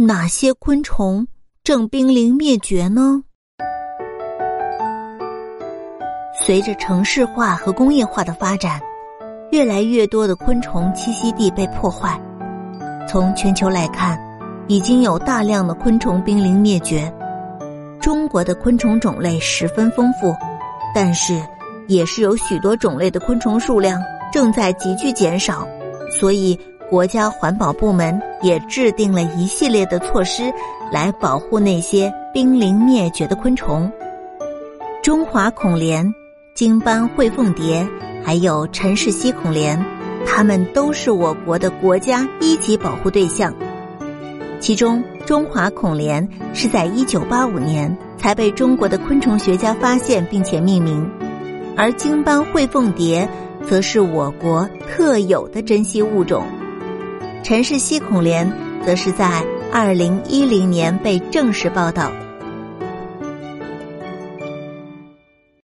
哪些昆虫正濒临灭绝呢？随着城市化和工业化的发展，越来越多的昆虫栖息地被破坏。从全球来看，已经有大量的昆虫濒临灭绝。中国的昆虫种类十分丰富，但是也是有许多种类的昆虫数量正在急剧减少，所以国家环保部门也制定了一系列的措施来保护那些濒临灭绝的昆虫。中华孔蠊、金斑喙凤蝶，还有陈氏吸孔蠊。它们都是我国的国家一级保护对象，其中中华孔蠊是在一九八五年才被中国的昆虫学家发现并且命名，而金斑喙凤蝶则是我国特有的珍稀物种，陈氏吸孔莲则是在二零一零年被正式报道。